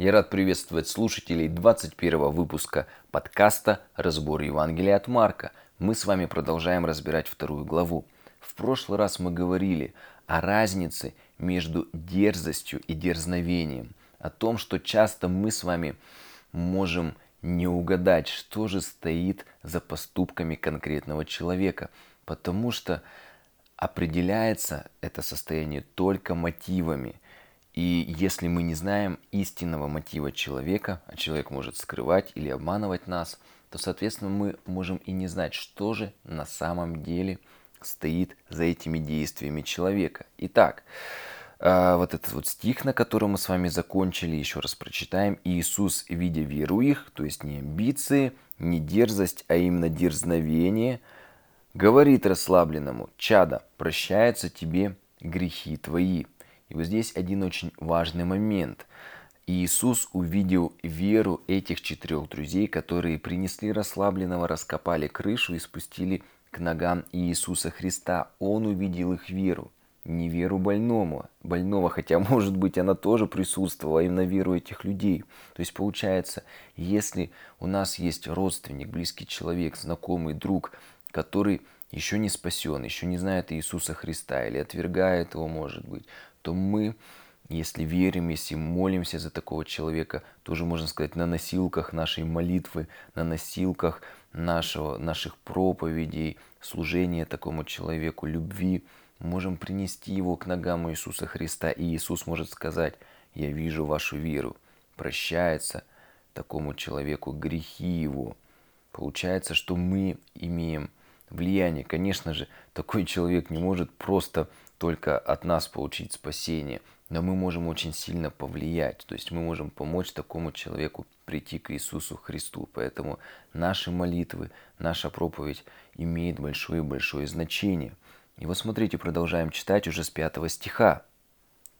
Я рад приветствовать слушателей 21 выпуска подкаста «Разбор Евангелия от Марка». Мы с вами продолжаем разбирать вторую главу. В прошлый раз мы говорили о разнице между дерзостью и дерзновением, о том, что часто мы с вами можем не угадать, что же стоит за поступками конкретного человека, потому что определяется это состояние только мотивами – и если мы не знаем истинного мотива человека, а человек может скрывать или обманывать нас, то, соответственно, мы можем и не знать, что же на самом деле стоит за этими действиями человека. Итак, а, вот этот вот стих, на котором мы с вами закончили, еще раз прочитаем. Иисус, видя веру их, то есть не амбиции, не дерзость, а именно дерзновение, говорит расслабленному, чада, прощаются тебе грехи твои. И вот здесь один очень важный момент. Иисус увидел веру этих четырех друзей, которые принесли расслабленного, раскопали крышу и спустили к ногам Иисуса Христа. Он увидел их веру, не веру больному, больного, хотя, может быть, она тоже присутствовала, именно веру этих людей. То есть, получается, если у нас есть родственник, близкий человек, знакомый, друг, который еще не спасен, еще не знает Иисуса Христа или отвергает его, может быть, то мы, если верим, если молимся за такого человека, тоже, можно сказать, на носилках нашей молитвы, на носилках нашего, наших проповедей, служения такому человеку, любви, можем принести его к ногам Иисуса Христа, и Иисус может сказать, я вижу вашу веру, прощается такому человеку грехи его. Получается, что мы имеем влияние. Конечно же, такой человек не может просто только от нас получить спасение, но мы можем очень сильно повлиять, то есть мы можем помочь такому человеку прийти к Иисусу Христу. Поэтому наши молитвы, наша проповедь имеет большое-большое значение. И вот смотрите, продолжаем читать уже с пятого стиха.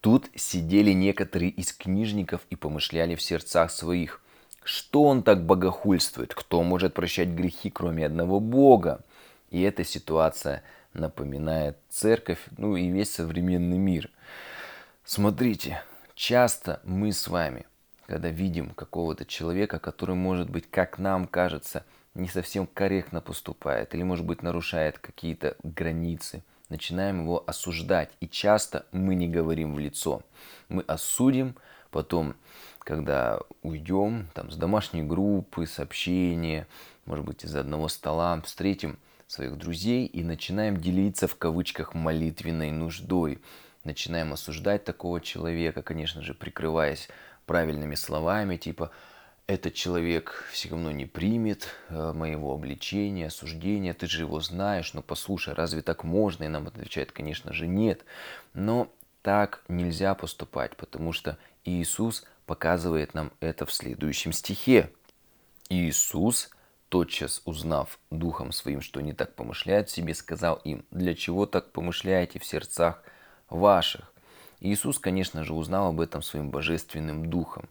Тут сидели некоторые из книжников и помышляли в сердцах своих, что он так богохульствует, кто может прощать грехи, кроме одного Бога. И эта ситуация – напоминает церковь, ну и весь современный мир. Смотрите, часто мы с вами, когда видим какого-то человека, который, может быть, как нам кажется, не совсем корректно поступает или, может быть, нарушает какие-то границы, начинаем его осуждать. И часто мы не говорим в лицо. Мы осудим, потом, когда уйдем там, с домашней группы, с общения, может быть, из одного стола, встретим – своих друзей и начинаем делиться в кавычках молитвенной нуждой. Начинаем осуждать такого человека, конечно же, прикрываясь правильными словами, типа этот человек все равно не примет э, моего обличения, осуждения, ты же его знаешь, но послушай, разве так можно? И нам отвечает, конечно же, нет. Но так нельзя поступать, потому что Иисус показывает нам это в следующем стихе. Иисус тотчас узнав духом своим, что они так помышляют себе, сказал им, для чего так помышляете в сердцах ваших? Иисус, конечно же, узнал об этом своим божественным духом.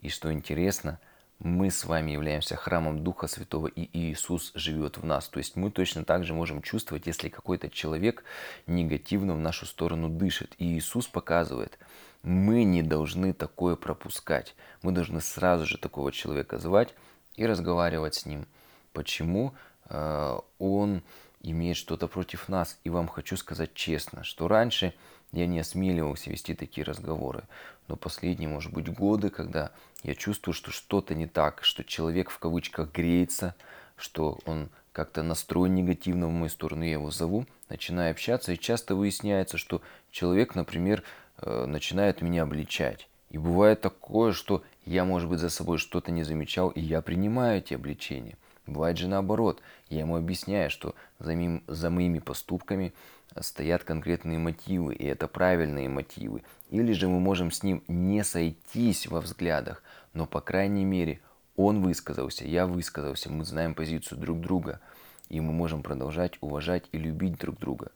И что интересно, мы с вами являемся храмом Духа Святого, и Иисус живет в нас. То есть мы точно так же можем чувствовать, если какой-то человек негативно в нашу сторону дышит. И Иисус показывает, мы не должны такое пропускать. Мы должны сразу же такого человека звать и разговаривать с ним – почему э, он имеет что-то против нас. И вам хочу сказать честно, что раньше я не осмеливался вести такие разговоры. Но последние, может быть, годы, когда я чувствую, что что-то не так, что человек в кавычках греется, что он как-то настроен негативно в мою сторону, я его зову, начинаю общаться, и часто выясняется, что человек, например, э, начинает меня обличать. И бывает такое, что я, может быть, за собой что-то не замечал, и я принимаю эти обличения. Бывает же наоборот. Я ему объясняю, что за, мим, за моими поступками стоят конкретные мотивы, и это правильные мотивы. Или же мы можем с ним не сойтись во взглядах, но по крайней мере он высказался, я высказался, мы знаем позицию друг друга, и мы можем продолжать уважать и любить друг друга.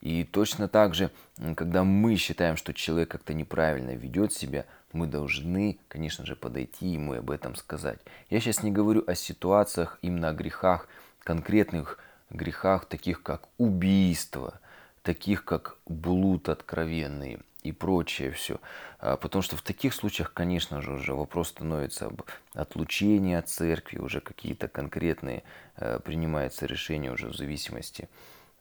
И точно так же, когда мы считаем, что человек как-то неправильно ведет себя, мы должны, конечно же, подойти ему и об этом сказать. Я сейчас не говорю о ситуациях, именно о грехах, конкретных грехах, таких как убийство, таких как блуд откровенный и прочее все. А, потому что в таких случаях, конечно же, уже вопрос становится об отлучении от церкви, уже какие-то конкретные э, принимаются решения уже в зависимости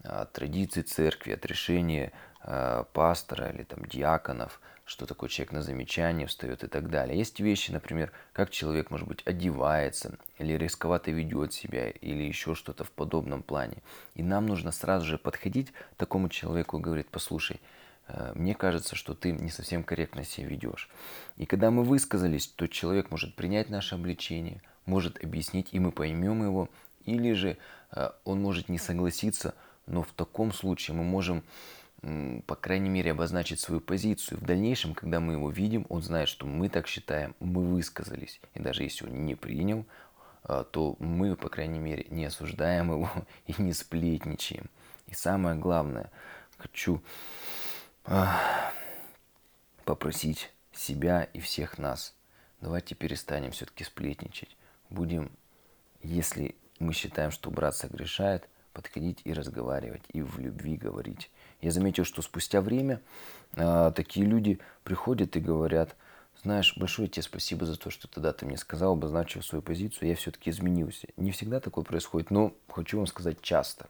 от традиций церкви, от решения э, пастора или там диаконов, что такой человек на замечание встает и так далее. Есть вещи, например, как человек, может быть, одевается, или рисковато ведет себя, или еще что-то в подобном плане. И нам нужно сразу же подходить к такому человеку и говорить, послушай, э, мне кажется, что ты не совсем корректно себя ведешь. И когда мы высказались, то человек может принять наше обличение, может объяснить, и мы поймем его, или же э, он может не согласиться, но в таком случае мы можем по крайней мере, обозначить свою позицию. В дальнейшем, когда мы его видим, он знает, что мы так считаем, мы высказались. И даже если он не принял, а, то мы, по крайней мере, не осуждаем его и не сплетничаем. И самое главное, хочу а, попросить себя и всех нас, давайте перестанем все-таки сплетничать. Будем, если мы считаем, что брат согрешает, подходить и разговаривать, и в любви говорить. Я заметил, что спустя время э, такие люди приходят и говорят, знаешь, большое тебе спасибо за то, что тогда ты мне сказал, обозначил свою позицию, я все-таки изменился. Не всегда такое происходит, но хочу вам сказать часто.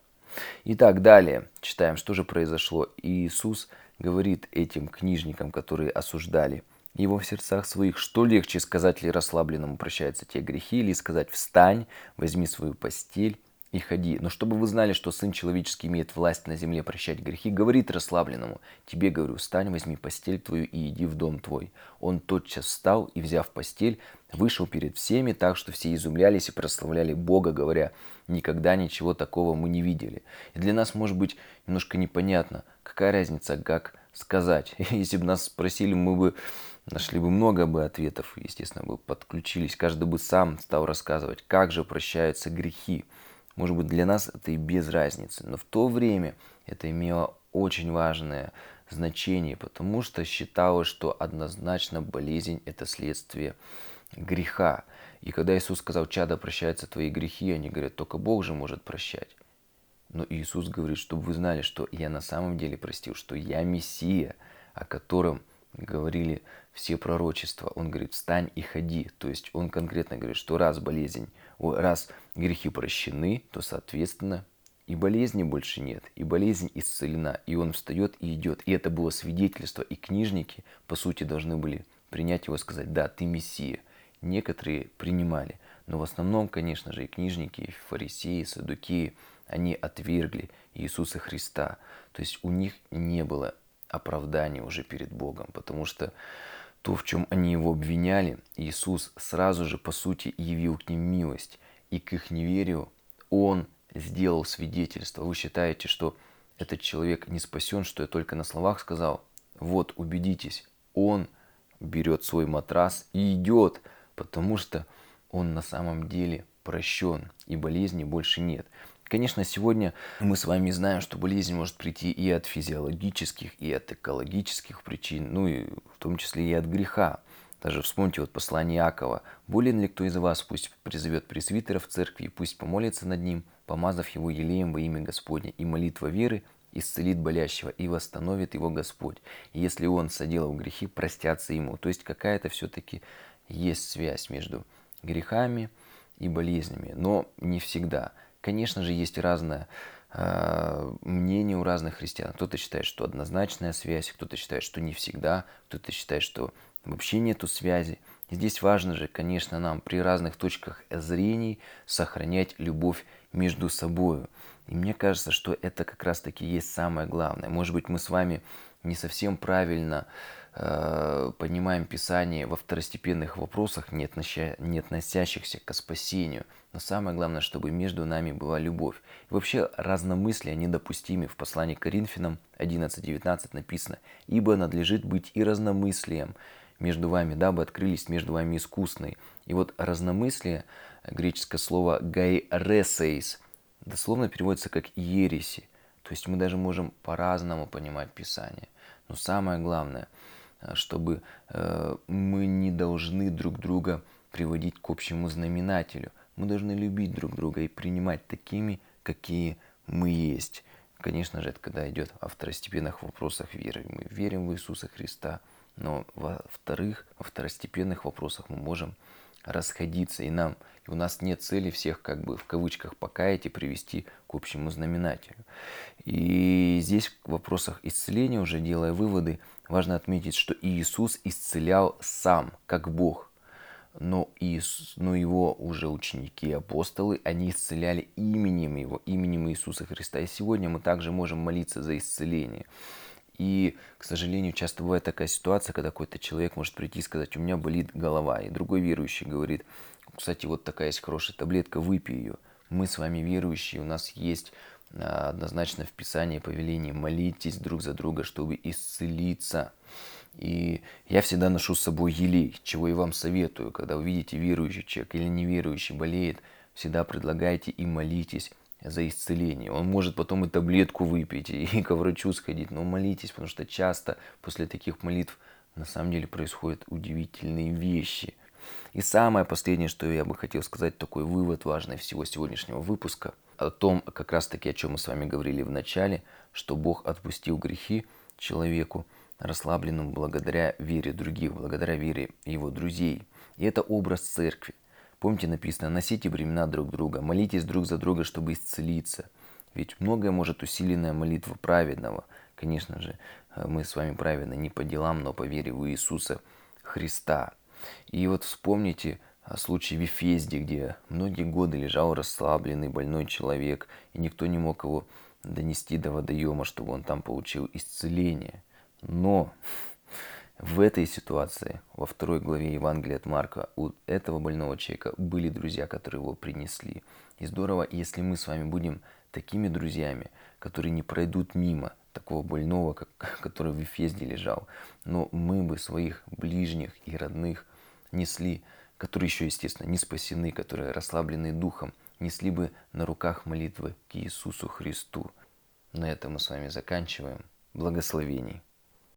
Итак, далее читаем, что же произошло. Иисус говорит этим книжникам, которые осуждали его в сердцах своих, что легче сказать ли расслабленному прощаются те грехи, или сказать встань, возьми свою постель и ходи. Но чтобы вы знали, что Сын Человеческий имеет власть на земле прощать грехи, говорит расслабленному, тебе говорю, встань, возьми постель твою и иди в дом твой. Он тотчас встал и, взяв постель, вышел перед всеми так, что все изумлялись и прославляли Бога, говоря, никогда ничего такого мы не видели. И для нас может быть немножко непонятно, какая разница, как сказать. Если бы нас спросили, мы бы нашли бы много бы ответов, естественно, бы подключились. Каждый бы сам стал рассказывать, как же прощаются грехи. Может быть, для нас это и без разницы, но в то время это имело очень важное значение, потому что считалось, что однозначно болезнь – это следствие греха. И когда Иисус сказал, чада, прощаются твои грехи, они говорят, только Бог же может прощать. Но Иисус говорит, чтобы вы знали, что я на самом деле простил, что я Мессия, о котором говорили все пророчества. Он говорит, встань и ходи. То есть он конкретно говорит, что раз болезнь, раз грехи прощены, то, соответственно, и болезни больше нет, и болезнь исцелена, и он встает и идет. И это было свидетельство, и книжники, по сути, должны были принять его и сказать, да, ты Мессия. Некоторые принимали, но в основном, конечно же, и книжники, и фарисеи, и садукеи, они отвергли Иисуса Христа. То есть у них не было оправдания уже перед Богом, потому что то, в чем они его обвиняли, Иисус сразу же, по сути, явил к ним милость. И к их неверию Он сделал свидетельство. Вы считаете, что этот человек не спасен, что я только на словах сказал? Вот, убедитесь, он берет свой матрас и идет, потому что он на самом деле прощен, и болезни больше нет. Конечно, сегодня мы с вами знаем, что болезнь может прийти и от физиологических, и от экологических причин, ну и в том числе и от греха. Даже вспомните вот послание Иакова. «Болен ли кто из вас, пусть призовет пресвитера в церкви, и пусть помолится над ним, помазав его елеем во имя Господне, и молитва веры исцелит болящего и восстановит его Господь. И если он соделал грехи, простятся ему». То есть какая-то все-таки есть связь между грехами и болезнями, но не всегда – Конечно же, есть разное э, мнение у разных христиан. Кто-то считает, что однозначная связь, кто-то считает, что не всегда, кто-то считает, что вообще нету связи. И здесь важно же, конечно, нам при разных точках зрений сохранять любовь между собой. И мне кажется, что это как раз-таки есть самое главное. Может быть, мы с вами не совсем правильно э, понимаем Писание во второстепенных вопросах, не, относя, не относящихся к спасению. Но самое главное, чтобы между нами была любовь. И вообще разномыслия недопустимы. В послании к Коринфянам 11.19 написано «Ибо надлежит быть и разномыслием между вами, дабы открылись между вами искусные». И вот разномыслие, греческое слово «гайресейс», дословно переводится как «ереси». То есть мы даже можем по-разному понимать Писание. Но самое главное, э, чтобы э, мы не должны друг друга приводить к общему знаменателю. Мы должны любить друг друга и принимать такими, какие мы есть. конечно же, это когда идет о второстепенных вопросах веры. Мы верим в Иисуса Христа, но во-вторых, во второстепенных вопросах мы можем расходиться, и нам, и у нас нет цели всех как бы в кавычках покаять и привести к общему знаменателю. И здесь в вопросах исцеления, уже делая выводы, важно отметить, что Иисус исцелял сам, как Бог. Но, Иисус, но его уже ученики, апостолы, они исцеляли именем Его, именем Иисуса Христа. И сегодня мы также можем молиться за исцеление. И, к сожалению, часто бывает такая ситуация, когда какой-то человек может прийти и сказать, у меня болит голова. И другой верующий говорит, кстати, вот такая есть хорошая таблетка, выпей ее. Мы с вами верующие, у нас есть а, однозначно в Писании повеление молитесь друг за друга, чтобы исцелиться. И я всегда ношу с собой елей, чего и вам советую, когда увидите верующий человек или неверующий болеет, всегда предлагайте и молитесь за исцеление. Он может потом и таблетку выпить, и к врачу сходить, но молитесь, потому что часто после таких молитв на самом деле происходят удивительные вещи. И самое последнее, что я бы хотел сказать, такой вывод важный всего сегодняшнего выпуска, о том, как раз таки, о чем мы с вами говорили в начале, что Бог отпустил грехи человеку, расслабленному благодаря вере других, благодаря вере его друзей. И это образ церкви. Помните, написано, носите времена друг друга, молитесь друг за друга, чтобы исцелиться. Ведь многое может усиленная молитва праведного. Конечно же, э, мы с вами праведны не по делам, но по вере в Иисуса Христа. И вот вспомните случай в Ефезде, где многие годы лежал расслабленный больной человек, и никто не мог его донести до водоема, чтобы он там получил исцеление. Но в этой ситуации, во второй главе Евангелия от Марка, у этого больного человека были друзья, которые его принесли. И здорово, если мы с вами будем такими друзьями, которые не пройдут мимо такого больного, как, который в Ефезде лежал, но мы бы своих ближних и родных несли, которые еще, естественно, не спасены, которые расслаблены духом, несли бы на руках молитвы к Иисусу Христу. На этом мы с вами заканчиваем. Благословений.